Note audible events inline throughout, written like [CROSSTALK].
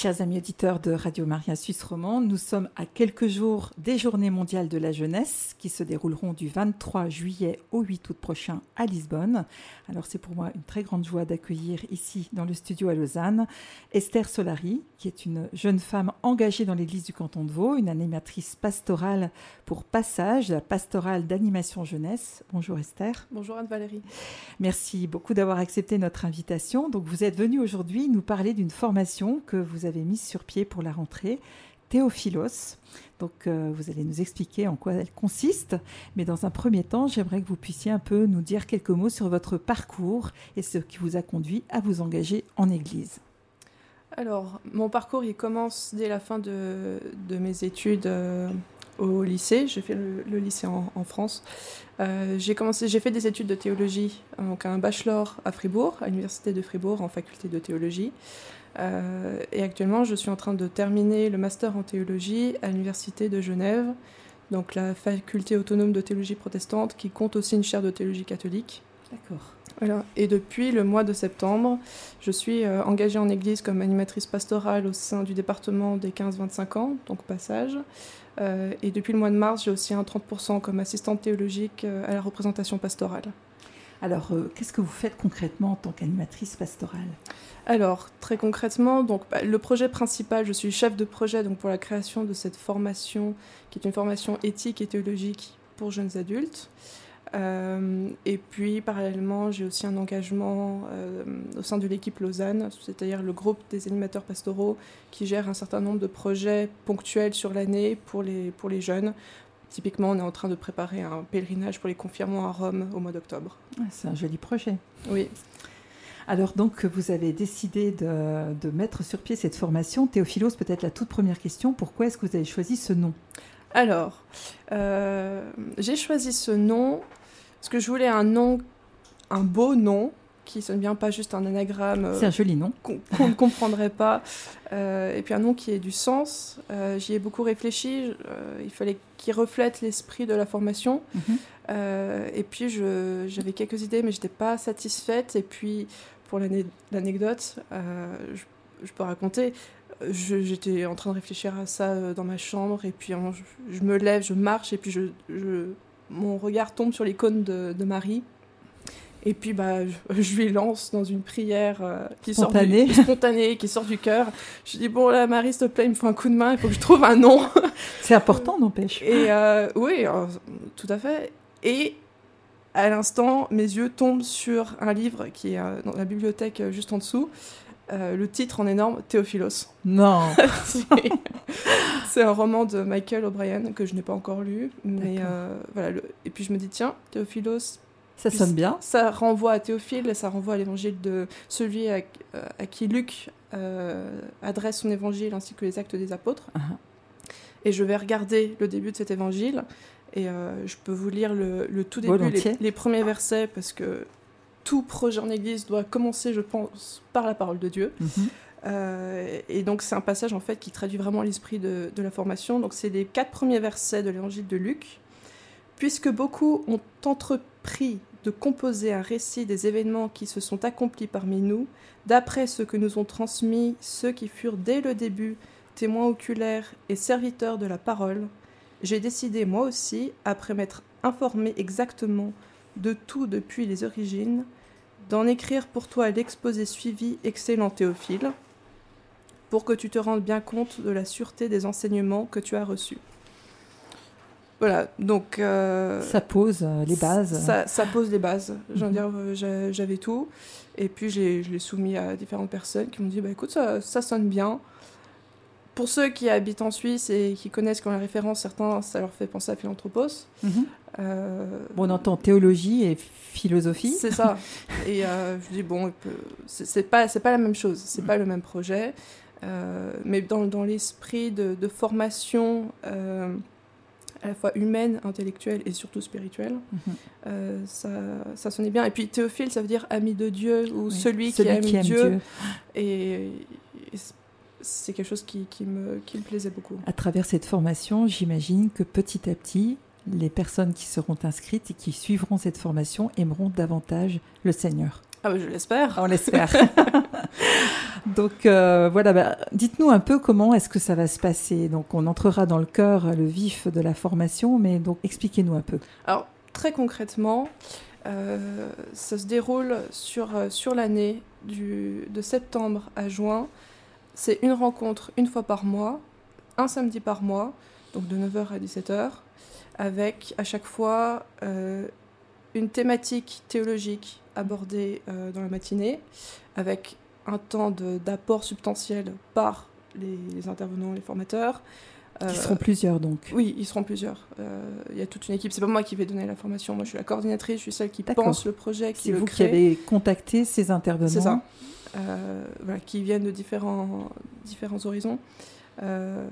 Chers amis auditeurs de Radio Maria Suisse Romande, nous sommes à quelques jours des Journées mondiales de la jeunesse qui se dérouleront du 23 juillet au 8 août prochain à Lisbonne. Alors c'est pour moi une très grande joie d'accueillir ici dans le studio à Lausanne Esther Solari, qui est une jeune femme engagée dans l'église du canton de Vaud, une animatrice pastorale pour Passage, la pastorale d'animation jeunesse. Bonjour Esther. Bonjour Anne-Valérie. Merci beaucoup d'avoir accepté notre invitation. Donc vous êtes venue aujourd'hui nous parler d'une formation que vous avez mise sur pied pour la rentrée, Théophilos. Donc euh, vous allez nous expliquer en quoi elle consiste. Mais dans un premier temps, j'aimerais que vous puissiez un peu nous dire quelques mots sur votre parcours et ce qui vous a conduit à vous engager en Église. Alors, mon parcours, il commence dès la fin de, mes études euh, au lycée. J'ai fait le, lycée en, France. Euh, j'ai commencé, j'ai fait des études de théologie, donc un bachelor à Fribourg, à l'université de Fribourg, en faculté de théologie. Euh, et actuellement, je suis en train de terminer le master en théologie à l'université de Genève, donc la faculté autonome de théologie protestante, qui compte aussi une chaire de théologie catholique. D'accord. Voilà. Et depuis le mois de septembre, je suis euh, engagée en Église comme animatrice pastorale au sein du département des 15-25 ans, donc passage. Euh, et depuis le mois de mars, j'ai aussi un 30% comme assistante théologique à la représentation pastorale. Alors, qu'est-ce que vous faites concrètement en tant qu'animatrice pastorale? Alors, très concrètement, bah, le projet principal, je suis chef de projet donc, pour la création de cette formation, qui est une formation éthique et théologique pour jeunes adultes. Euh, et puis, parallèlement, j'ai aussi un engagement euh, au sein de l'équipe Lausanne, c'est-à-dire le groupe des animateurs pastoraux qui gère un certain nombre de projets ponctuels sur l'année pour les jeunes. Typiquement, on est en train de préparer un pèlerinage pour les confirmants à Rome au mois d'octobre. c'est un joli projet. Oui. Alors donc vous avez décidé de, mettre sur pied cette formation. Théophilos, peut-être la toute première question, pourquoi est-ce que vous avez choisi ce nom? Alors, euh, j'ai choisi ce nom parce que je voulais un nom, un beau nom qui sonne bien, pas juste un anagramme. Euh, C'est un joli nom. Qu'on ne comprendrait pas. Euh, et puis un nom qui ait du sens. J'y ai beaucoup réfléchi. il fallait qu'il reflète l'esprit de la formation. Mhm. et puis j'avais quelques idées, mais je n'étais pas satisfaite. Et puis pour l'anecdote, euh, je, peux raconter, j'étais en train de réfléchir à ça euh, dans ma chambre, et puis je, me lève, je marche, et puis je, mon regard tombe sur l'icône de, Marie. Et puis bah, je, lui lance dans une prière euh, qui spontanée. Sort du, [LAUGHS] spontanée, qui sort du cœur. Je dis bon là Marie s'il te plaît il me faut un coup de main, il faut que je trouve un nom. [LAUGHS] C'est important n'empêche. Et oui, tout à fait. Et à l'instant, mes yeux tombent sur un livre qui est euh, dans la bibliothèque euh, juste en dessous. Euh, le titre en énorme, Théophilos. Non [LAUGHS] C'est un roman de Michael O'Brien que je n'ai pas encore lu. Mais voilà, Et puis je me dis, tiens, Théophilos. Ça sonne bien. Ça renvoie à Théophile, ça renvoie à l'évangile de celui à, qui Luc adresse son évangile ainsi que les actes des apôtres. Uh-huh. Et je vais regarder le début de cet évangile et euh, je peux vous lire le, tout début, les, premiers versets, parce que tout projet en Église doit commencer, je pense, par la parole de Dieu. Mhm. Euh, et donc c'est un passage en fait qui traduit vraiment l'esprit de, de, la formation. Donc c'est les quatre premiers versets de l'Évangile de Luc. Puisque beaucoup ont entrepris de composer un récit des événements qui se sont accomplis parmi nous, d'après ce que nous ont transmis ceux qui furent dès le début témoins oculaires et serviteurs de la parole, j'ai décidé moi aussi, après m'être informé exactement de tout depuis les origines, d'en écrire pour toi l'exposé suivi, excellent Théophile, pour que tu te rendes bien compte de la sûreté des enseignements que tu as reçus. Voilà, donc... Euh, ça pose euh, les bases. Ça, pose les bases. J'en dire, euh, j'avais tout. Et puis, je l'ai soumis à différentes personnes qui m'ont dit, bah, écoute, ça, ça sonne bien pour ceux qui habitent en Suisse et qui connaissent quand la référence, certains, ça leur fait penser à Philanthropos. Mhm. Euh, bon, on entend théologie et philosophie. C'est ça. [LAUGHS] et euh, je dis, bon, c'est pas, pas la même chose, c'est pas le même projet. Mais dans, dans l'esprit de, formation à la fois humaine, intellectuelle et surtout spirituelle. Mhm. ça, ça sonnait bien. Et puis Théophile, ça veut dire ami de Dieu ou celui, qui, aime Dieu. Dieu. Et, et c'est quelque chose qui, me, qui me plaisait beaucoup. À travers cette formation, j'imagine que petit à petit, les personnes qui seront inscrites et qui suivront cette formation aimeront davantage le Seigneur. Ah bah, je l'espère. On l'espère. [LAUGHS] [LAUGHS] Donc euh, voilà, bah, dites-nous un peu comment est-ce que ça va se passer. Donc on entrera dans le cœur, le vif de la formation, mais donc expliquez-nous un peu. Alors très concrètement, euh, ça se déroule sur, euh, sur l'année de septembre à juin. C'est une rencontre une fois par mois, un samedi par mois, donc de 9h à 17h, avec à chaque fois une thématique théologique abordée dans la matinée, avec un temps d'apport substantiel par les, intervenants, les formateurs. Ils seront plusieurs donc. Oui, ils seront plusieurs. Euh, il y a toute une équipe. C'est pas moi qui vais donner la formation. Moi, je suis la coordinatrice. Je suis celle qui pense le projet, qui C'est vous qui avez contacté ces intervenants. C'est ça. Euh, voilà, qui viennent de différents différents horizons. Euh,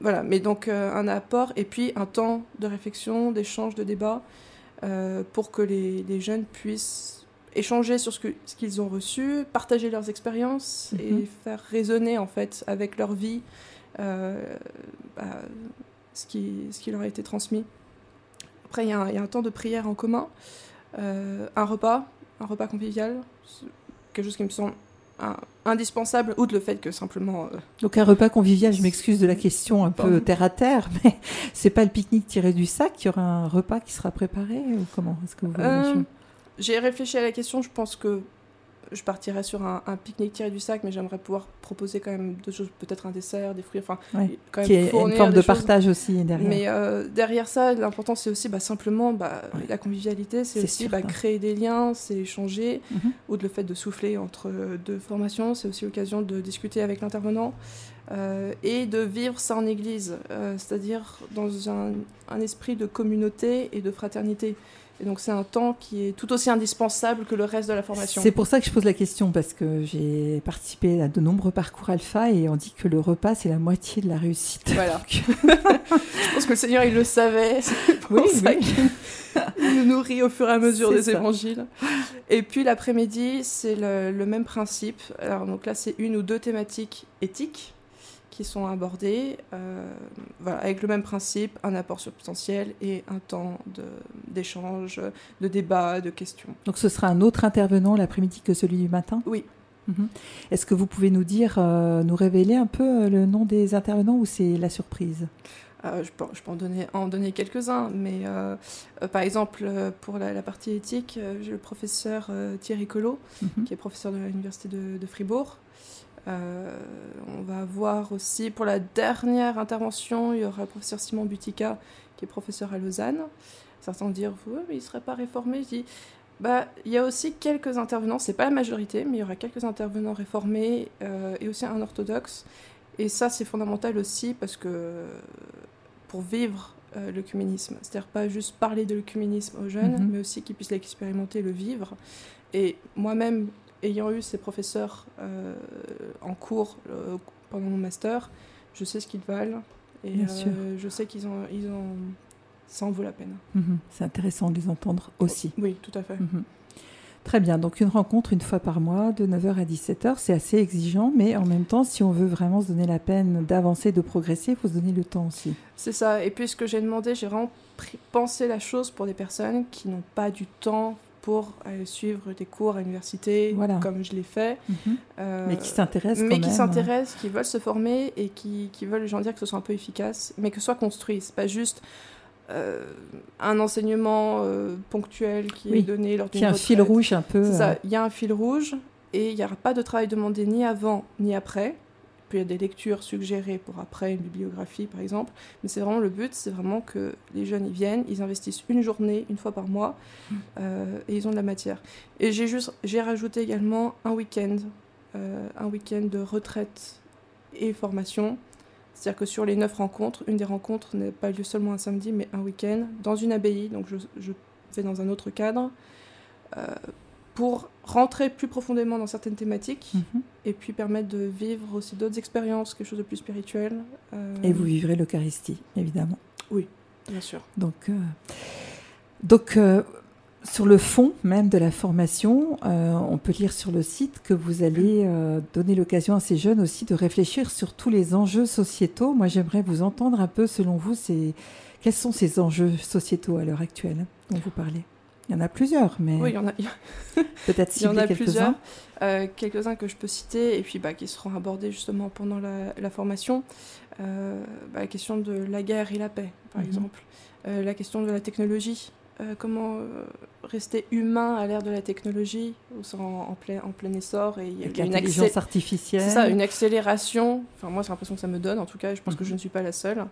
voilà, mais donc un apport et puis un temps de réflexion, d'échange, de débat pour que les, les jeunes puissent échanger sur ce qu'ils ce qu'ils ont reçu, partager leurs expériences et mhm. faire résonner en fait avec leur vie euh, bah, ce, qui, ce qui leur a été transmis. Après, il y, a un temps de prière en commun, euh, un repas, un repas convivial, quelque chose qui me semble indispensable, outre le fait que simplement. Euh, Donc un repas convivial, je m'excuse de la question un peu terre à terre, [LAUGHS] mais c'est pas le pique-nique tiré du sac, il y aura un repas qui sera préparé ou comment est-ce que vous j'ai réfléchi à la question, je pense que je partirais sur un, pique-nique tiré du sac, mais j'aimerais pouvoir proposer quand même d'autres choses, peut-être un dessert, des fruits, enfin, quand même qui est une forme de partage aussi derrière. Mais euh, derrière ça, l'important c'est aussi bah, simplement bah, la convivialité, c'est aussi bah, créer des liens, c'est échanger, mhm. ou de le fait de souffler entre deux formations, c'est aussi l'occasion de discuter avec l'intervenant. Euh, et de vivre ça en église, euh, c'est-à-dire dans un, un, esprit de communauté et de fraternité. Et donc c'est un temps qui est tout aussi indispensable que le reste de la formation. C'est pour ça que je pose la question, parce que j'ai participé à de nombreux parcours alpha et on dit que le repas, c'est la moitié de la réussite. Voilà. [LAUGHS] je pense que le Seigneur, il le savait. Pour oui, ça qu'il nous nourrit au fur et à mesure des évangiles. Et puis l'après-midi, c'est le, le, même principe. Alors donc là, c'est une ou deux thématiques éthiques qui sont abordés, euh, voilà, avec le même principe, un apport substantiel et un temps d'échange, de, débat, de questions. Donc ce sera un autre intervenant l'après-midi que celui du matin? Oui. Mhm. Est-ce que vous pouvez nous dire, euh, nous révéler un peu euh, le nom des intervenants ou c'est la surprise? Je, peux, je peux en donner, en donner quelques-uns, mais par exemple, pour la, partie éthique, j'ai le professeur Thierry Collot, mhm. qui est professeur de l'Université de, de Fribourg, euh, on va voir aussi pour la dernière intervention, il y aura le professeur Simon Butica, qui est professeur à Lausanne. Certains vont dire, oui, mais il ne serait pas réformé. Je dis, bah, il y a aussi quelques intervenants, c'est pas la majorité, mais il y aura quelques intervenants réformés euh, et aussi un orthodoxe. Et ça, c'est fondamental aussi parce que pour vivre euh, l'œcuménisme, c'est-à-dire pas juste parler de l'œcuménisme aux jeunes, mhm. mais aussi qu'ils puissent l'expérimenter, le vivre. Et moi-même, ayant eu ces professeurs euh, en cours euh, pendant mon master, je sais ce qu'ils valent et euh, je sais qu'ils ont, ils ont, ça en vaut la peine. Mhm. C'est intéressant de les entendre aussi. Oui, tout à fait. Mhm. Très bien, donc une rencontre une fois par mois de 9h à 17h, c'est assez exigeant, mais en même temps, si on veut vraiment se donner la peine d'avancer, de progresser, il faut se donner le temps aussi. C'est ça, et puis ce que j'ai demandé, j'ai vraiment pensé la chose pour des personnes qui n'ont pas du temps pour aller suivre des cours à l'université, comme je l'ai fait. Mhm. Euh, mais qui s'intéressent Mais qui s'intéressent, qui veulent se former et qui, qui veulent, j'en dire, que ce soit un peu efficace, mais que ce soit construit. C'est pas juste euh, un enseignement euh, ponctuel qui est donné lors d'une Il y a un fil rouge un peu. il y a un fil rouge et il n'y aura pas de travail demandé ni avant ni après il y a des lectures suggérées pour après, une bibliographie par exemple. Mais c'est vraiment le but, c'est vraiment que les jeunes y viennent, ils investissent une journée, une fois par mois, euh, et ils ont de la matière. Et j'ai juste, j'ai rajouté également un week-end, euh, un week-end de retraite et formation. C'est-à-dire que sur les neuf rencontres, une des rencontres n'a pas lieu seulement un samedi, mais un week-end, dans une abbaye, donc je, je fais dans un autre cadre. Euh, pour rentrer plus profondément dans certaines thématiques mhm. et puis permettre de vivre aussi d'autres expériences, quelque chose de plus spirituel. Euh, et vous vivrez l'Eucharistie, évidemment. Oui, bien sûr. Donc, euh, donc euh, sur le fond même de la formation, on peut lire sur le site que vous allez donner l'occasion à ces jeunes aussi de réfléchir sur tous les enjeux sociétaux. Moi, j'aimerais vous entendre un peu, selon vous, quels sont ces enjeux sociétaux à l'heure actuelle dont vous parlez? Il y en a plusieurs, mais. Oui, il y en a. Peut-être Il y en a [LAUGHS] [LAUGHS] plusieurs. Euh, quelques-uns que je peux citer et puis bah, qui seront abordés justement pendant la, formation. Euh, bah, la question de la guerre et la paix, par mhm. exemple. Euh, la question de la technologie. comment rester humain à l'ère de la technologie, en, en, plein, en plein essor. Et il y a une intelligence artificielle. C'est ça, une accélération. Enfin, moi, c'est l'impression que ça me donne, en tout cas. Je pense que je mhm. ne suis pas la seule.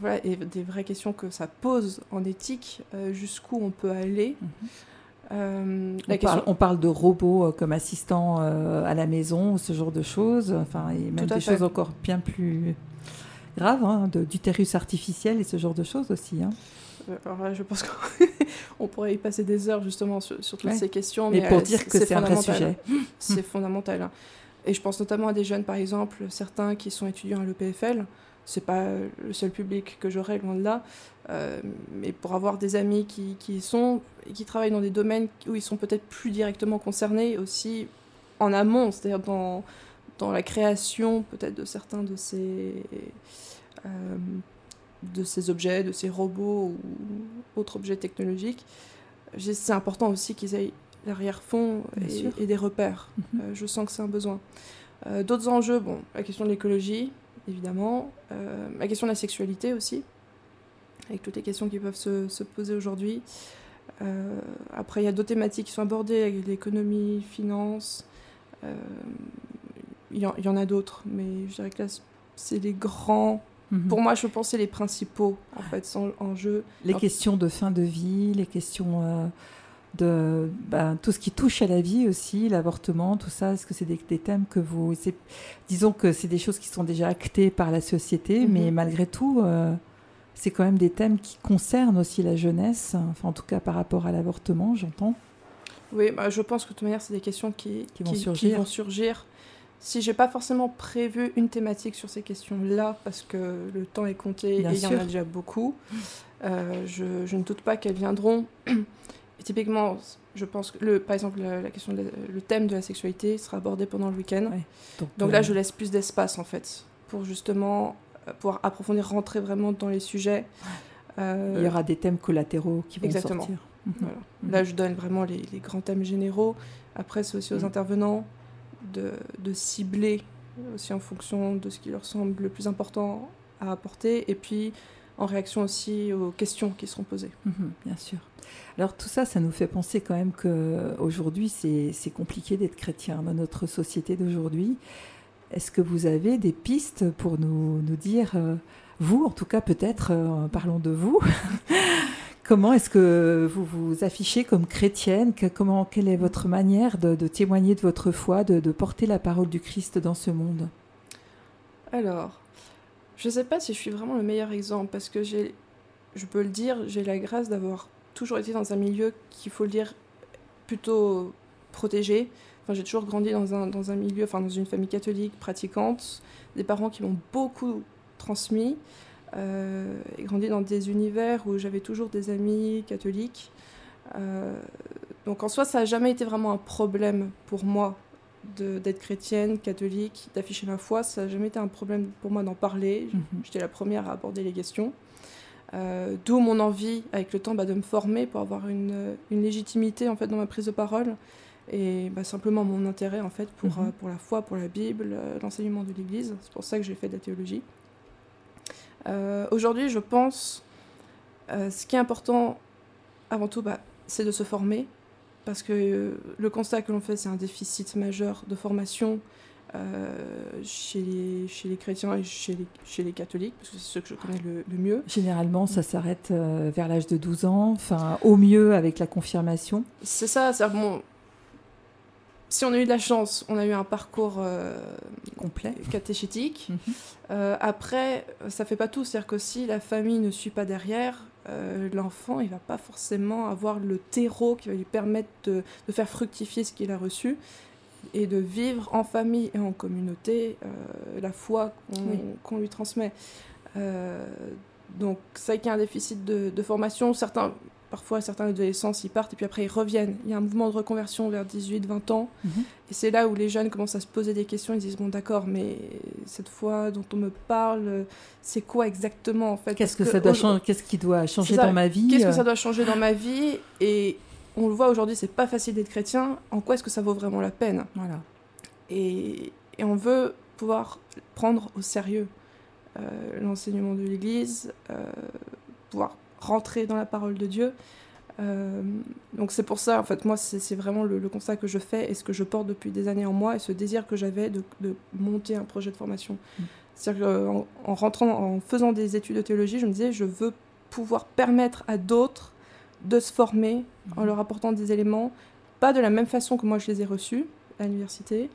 Voilà, et des vraies questions que ça pose en éthique, jusqu'où on peut aller. Mhm. Euh, on, parle, de robots euh, comme assistants euh, à la maison, ce genre de choses, enfin, et même des choses encore bien plus graves, hein, d'utérus artificiel et ce genre de choses aussi. Hein. Alors je pense [LAUGHS] qu'on pourrait y passer des heures justement sur, toutes ces questions. Mais, pour dire que c'est un vrai sujet. C'est fondamental. Hein. Et je pense notamment à des jeunes, par exemple, certains qui sont étudiants à l'EPFL, c'est pas le seul public que j'aurai, loin de là. Euh, mais pour avoir des amis qui, qui sont et qui travaillent dans des domaines où ils sont peut-être plus directement concernés aussi en amont, c'est-à-dire dans, dans la création peut-être de certains de ces, euh, de ces objets, de ces robots ou autres objets technologiques. C'est important aussi qu'ils aient l'arrière-fond et, des repères. Mhm. Euh, je sens que c'est un besoin. D'autres enjeux, bon, la question de l'écologie, évidemment. Euh, la question de la sexualité aussi, avec toutes les questions qui peuvent se, poser aujourd'hui. Euh, après, il y a d'autres thématiques qui sont abordées, l'économie, finance. Euh, il y, y, en a d'autres, mais je dirais que là, c'est les grands. Mhm. Pour moi, je pense c'est les principaux, en fait, en jeu. Les questions de fin de vie, les questions de ben, tout ce qui touche à la vie aussi, l'avortement, tout ça Est-ce que c'est des, thèmes que vous... Disons que c'est des choses qui sont déjà actées par la société, mhm. mais malgré tout, euh, c'est quand même des thèmes qui concernent aussi la jeunesse, enfin, en tout cas par rapport à l'avortement, j'entends. Oui, bah, je pense que de toute manière, c'est des questions qui, qui, vont, surgir. vont surgir. Si j'ai pas forcément prévu une thématique sur ces questions-là, parce que le temps est compté et il y en a déjà beaucoup, euh, je, je, ne doute pas qu'elles viendront. Typiquement, je pense que, le, par exemple, la, question, le thème de la sexualité sera abordé pendant le week-end. Donc, là, euh, je laisse plus d'espace, en fait, pour justement euh, pouvoir approfondir, rentrer vraiment dans les sujets. Euh, Il y aura des thèmes collatéraux qui vont Exactement. sortir. Mhm. Mhm. Là, je donne vraiment les, grands thèmes généraux. Après, c'est aussi aux mhm. intervenants de, de, cibler aussi en fonction de ce qui leur semble le plus important à apporter. Et puis, en réaction aussi aux questions qui seront posées. bien sûr. Alors tout ça, ça nous fait penser quand même qu'aujourd'hui, c'est compliqué d'être chrétien dans notre société d'aujourd'hui. Est-ce que vous avez des pistes pour nous, nous dire, euh, vous en tout cas peut-être, euh, parlons de vous, [LAUGHS] comment est-ce que vous vous affichez comme chrétienne? Comment, Quelle est votre manière de, témoigner de votre foi, de, de, porter la parole du Christ dans ce monde? Alors, je ne sais pas si je suis vraiment le meilleur exemple parce que j'ai, je peux le dire, j'ai la grâce d'avoir toujours été dans un milieu qu'il faut le dire plutôt protégé. Enfin, j'ai toujours grandi dans un, dans un milieu, enfin dans une famille catholique pratiquante, des parents qui m'ont beaucoup transmis, euh, et grandi dans des univers où j'avais toujours des amis catholiques. Euh, donc en soi, ça n'a jamais été vraiment un problème pour moi d'être chrétienne, catholique, d'afficher ma foi. Ça n'a jamais été un problème pour moi d'en parler. Mhm. J'étais la première à aborder les questions. Euh, d'où mon envie, avec le temps, bah, de me former pour avoir une, une, légitimité en fait dans ma prise de parole et bah, simplement mon intérêt en fait pour, mhm. euh, pour la foi, pour la Bible, euh, l'enseignement de l'Église. C'est pour ça que j'ai fait de la théologie. Aujourd'hui, je pense, ce qui est important avant tout, bah, c'est de se former parce que le constat que l'on fait, c'est un déficit majeur de formation euh, chez, les, chez les chrétiens et chez les, chez les catholiques, parce que c'est ceux que je connais le, mieux. Généralement, ça s'arrête euh, vers l'âge de 12 ans, enfin, au mieux avec la confirmation. C'est ça, c'est bon. Si on a eu de la chance, on a eu un parcours euh, complet, catéchétique. Mhm. après, ça fait pas tout, c'est-à-dire que si la famille ne suit pas derrière, l'enfant, il va pas forcément avoir le terreau qui va lui permettre de, de faire fructifier ce qu'il a reçu et de vivre en famille et en communauté euh, la foi qu'on lui transmet. Euh, donc, ça qui a un déficit de, formation. Certains, parfois certains adolescents ils partent et puis après ils reviennent. Il y a un mouvement de reconversion vers 18-20 ans. Mhm. Et c'est là où les jeunes commencent à se poser des questions. Ils disent Bon, d'accord, mais cette foi dont on me parle, c'est quoi exactement en fait? Qu'est-ce que, ça doit changer Qu'est-ce qui doit changer dans ma vie Qu'est-ce que euh? ça doit changer dans ma vie? Et on le voit aujourd'hui, c'est pas facile d'être chrétien. En quoi est-ce que ça vaut vraiment la peine? Voilà. et, et on veut pouvoir prendre au sérieux euh, l'enseignement de l'Église, euh, pouvoir rentrer dans la parole de Dieu. Euh, donc c'est pour ça, en fait, moi, c'est vraiment le, le constat que je fais et ce que je porte depuis des années en moi et ce désir que j'avais de, de monter un projet de formation. Mm. C'est-à-dire qu'en en rentrant, en faisant des études de théologie, je me disais, je veux pouvoir permettre à d'autres de se former en Mhm. leur apportant des éléments, pas de la même façon que moi je les ai reçus à l'université,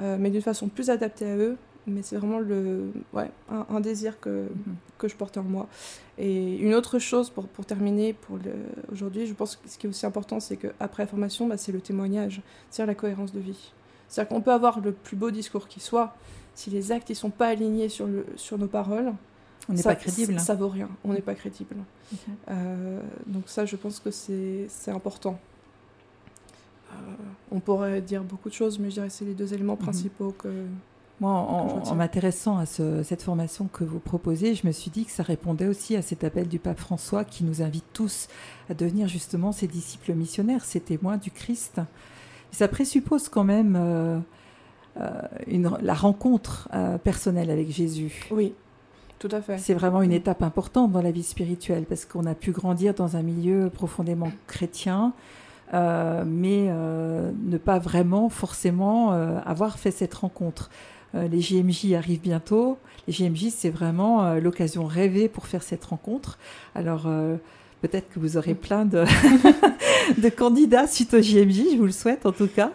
euh, mais d'une façon plus adaptée à eux. Mais c'est vraiment le, ouais, un, un désir que, Mhm. que je portais en moi. Et une autre chose pour, pour terminer pour aujourd'hui, je pense que ce qui est aussi important, c'est qu'après la formation, bah, c'est le témoignage, c'est-à-dire la cohérence de vie. C'est-à-dire qu'on peut avoir le plus beau discours qui soit, si les actes ne sont pas alignés sur, le, sur nos paroles, On n'est pas crédible. Ça, vaut rien, on n'est pas crédible. Euh, donc ça, je pense que c'est important. Euh, on pourrait dire beaucoup de choses, mais je dirais que c'est les deux éléments Mhm. principaux que je en, m'intéressant à ce- cette formation que vous proposez, je me suis dit que ça répondait aussi à cet appel du pape François qui nous invite tous à devenir justement ses disciples missionnaires, ses témoins du Christ. Ça présuppose quand même euh, euh, une- la rencontre euh, personnelle avec Jésus. Oui, tout à fait. C'est vraiment une étape importante dans la vie spirituelle parce qu'on a pu grandir dans un milieu profondément chrétien, mais ne pas vraiment forcément avoir fait cette rencontre. Euh, les JMJ arrivent bientôt. Les JMJ, c'est vraiment euh, l'occasion rêvée pour faire cette rencontre. Alors, euh, peut-être que vous aurez plein de, [LAUGHS] de candidats suite au JMJ, je vous le souhaite en tout cas.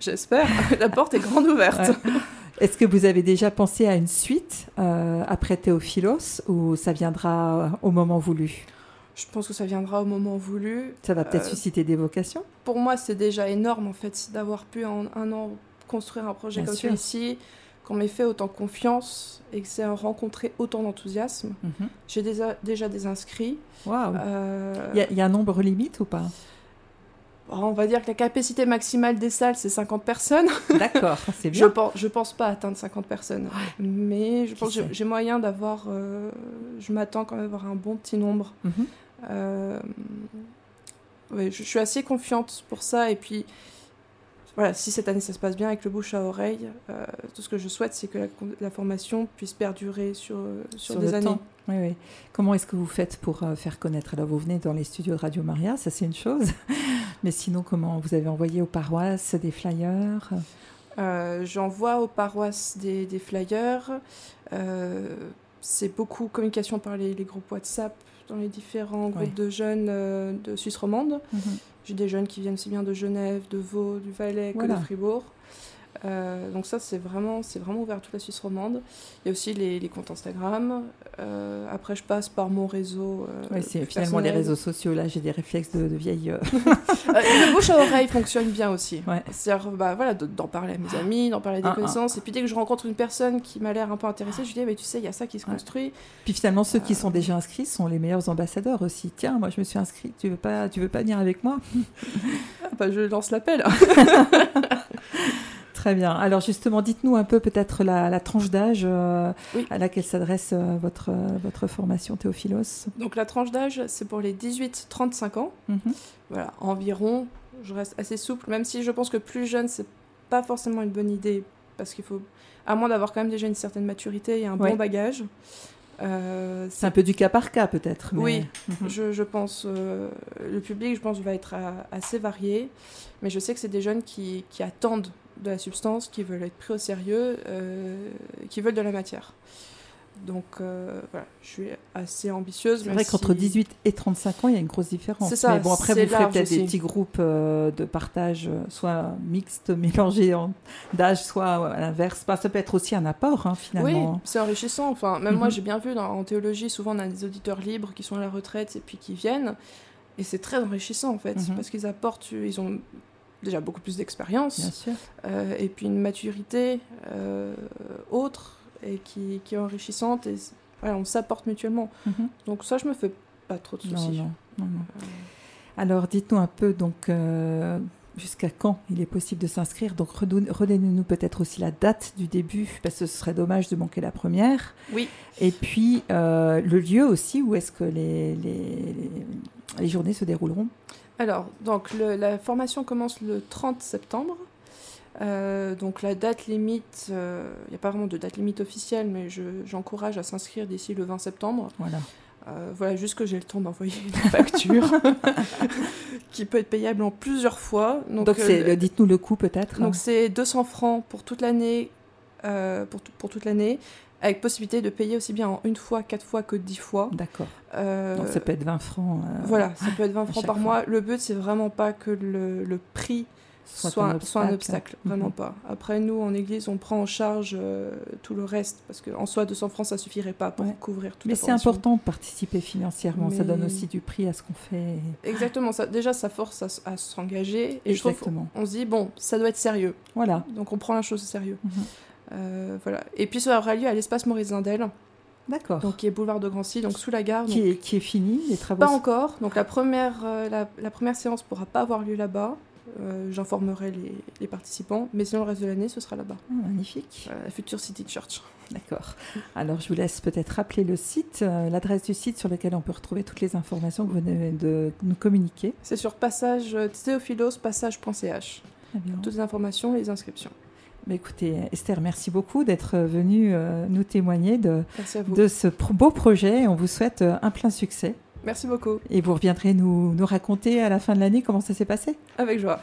J'espère. [LAUGHS] La porte est grande ouverte. Ouais. Est-ce que vous avez déjà pensé à une suite euh, après Théophilos ou ça viendra au moment voulu? Je pense que ça viendra au moment voulu. Ça va peut-être Euh, susciter des vocations? Pour moi, c'est déjà énorme en fait d'avoir pu en un an construire un projet Bien comme celui-ci, qu'on m'ait fait autant confiance et que c'est rencontré autant d'enthousiasme. Mhm. J'ai déjà, déjà des inscrits. Waouh Euh, Il y, a- il y a un nombre limite ou pas? On va dire que la capacité maximale des salles, c'est 50 personnes. [LAUGHS] D'accord, c'est Je bien. pense, je pense pas atteindre 50 personnes. Mais je Qui pense que j'ai- moyen d'avoir. euh, je m'attends quand même à avoir un bon petit nombre. Mhm. Euh, ouais, je, je suis assez confiante pour ça. Et puis, voilà, si cette année ça se passe bien avec le bouche à oreille, euh, tout ce que je souhaite, c'est que la, la formation puisse perdurer sur, sur, Sur des le années. temps. Oui, oui. Comment est-ce que vous faites pour euh, faire connaître? Alors, vous venez dans les studios de Radio Maria, ça c'est une chose. [LAUGHS] Mais sinon, comment vous avez envoyé aux paroisses des flyers? Euh, J'envoie aux paroisses des, des flyers. Euh, c'est beaucoup communication par les, les groupes WhatsApp dans les différents groupes de jeunes euh, de Suisse romande. Mhm. J'ai des jeunes qui viennent aussi bien de Genève, de Vaud, du Valais Voilà. que de Fribourg. Euh, donc ça, c'est vraiment, c'est vraiment ouvert à toute la Suisse romande. Il y a aussi les, les comptes Instagram. Euh, après, je passe par mon réseau. euh, Oui, c'est finalement les réseaux sociaux. Là, j'ai des réflexes de, de vieille. euh, [LAUGHS] Euh, le bouche à oreille fonctionne bien aussi. Ouais. C'est-à-dire, bah, voilà, de- d'en parler à mes amis, d'en parler à des Ah, ah. connaissances. Et puis dès que je rencontre une personne qui m'a l'air un peu intéressée, je lui dis, mais tu sais, il y a ça qui se construit. Puis finalement, ceux qui sont déjà inscrits sont les meilleurs ambassadeurs aussi. Tiens, moi je me suis inscrit, tu veux pas, tu veux pas venir avec moi? Ah, bah, je lance l'appel. [LAUGHS] Très bien. Alors justement, dites-nous un peu peut-être la, la tranche d'âge euh, Oui. à laquelle s'adresse euh, votre, euh, votre formation Théophilos. Donc la tranche d'âge, c'est pour les 18-35 ans. Mhm. Voilà, environ. Je reste assez souple, même si je pense que plus jeune, c'est pas forcément une bonne idée. Parce qu'il faut, à moins d'avoir quand même déjà une certaine maturité et un Ouais. bon bagage. Euh, C'est un peu du cas par cas peut-être. mais- Oui. Mhm. Je, je pense, euh, le public, je pense, va être assez varié, mais je sais que c'est des jeunes qui, qui attendent de la substance, qui veulent être pris au sérieux, euh, qui veulent de la matière. Donc euh, voilà, je suis assez ambitieuse. C'est vrai qu'entre si- 18 et 35 ans, il y a une grosse différence. C'est ça, Mais bon, après, vous ferez peut-être des petits groupes euh, de partage, soit mixtes, [LAUGHS] mélangés en- d'âge, soit à l'inverse. Bah, ça peut être aussi un apport, hein, Oui, finalement. c'est enrichissant. Enfin, même moi, Mhm. j'ai bien vu dans- en théologie, souvent on a des auditeurs libres qui sont à la retraite et puis qui viennent. Et c'est très enrichissant en fait, Mhm. parce qu'ils apportent, ils ont déjà beaucoup plus d'expérience. Euh, et puis une maturité euh, autre et qui, qui est enrichissante et voilà, on s'apporte mutuellement. Mhm. Donc ça, je me fais pas trop de soucis. non, non, non. Euh, Alors, dites-nous un peu, donc, jusqu'à quand il est possible de s'inscrire? Donc, redonnez-nous peut-être aussi la date du début, parce que ce serait dommage de manquer la première. Oui. Et puis, euh, le lieu aussi, où est-ce que les, les, les, journées se dérouleront? Alors, donc, la formation commence le 30 septembre. Euh, donc la date limite, il n'y a pas vraiment de date limite officielle, mais j'encourage à s'inscrire d'ici le 20 septembre. Voilà. Euh, voilà, juste que j'ai le temps d'envoyer une [LAUGHS] facture [LAUGHS] qui peut être payable en plusieurs fois. Donc, euh, dites-nous le coût peut-être. Donc c'est 200 francs pour toute l'année, euh, pour, pour, toute l'année, avec possibilité de payer aussi bien en une fois, quatre fois que dix fois. D'accord. Donc ça peut être 20 francs. voilà, ça peut être 20 [LAUGHS] francs par mois. Le but c'est vraiment pas que le, le prix soit, un obstacle, vraiment mhm. pas. Après, nous, en Église, on prend en charge euh, tout le reste, parce qu'en soi, 200 francs, ça suffirait pas pour couvrir tout Mais c'est important de participer financièrement, ça donne aussi du prix à ce qu'on fait. Exactement, ça, déjà, ça force à, s'engager, et Exactement. je on se dit, bon, ça doit être sérieux. Voilà. Donc on prend la chose au sérieux. Mhm. Euh, voilà. Et puis ça aura lieu à l'espace Maurice Zindel. D'accord. Donc qui est boulevard de Grancy, donc sous la gare. Qui, est, qui est fini, les travaux Pas encore. Donc la première, euh, la, la, première séance pourra pas avoir lieu là-bas. Euh, j'informerai les, participants, mais sinon le reste de l'année, ce sera là-bas. Ah, magnifique. la Future City Church. D'accord. Alors je vous laisse peut-être rappeler le site, euh, l'adresse du site sur lequel on peut retrouver toutes les informations que vous venez de nous communiquer. C'est sur passage euh, théophilos passage.ch. Toutes les informations et les inscriptions. Écoutez, Esther, merci beaucoup d'être venue nous témoigner de, de ce beau projet. On vous souhaite un plein succès. Merci beaucoup. Et vous reviendrez nous, nous raconter à la fin de l'année comment ça s'est passé? Avec joie.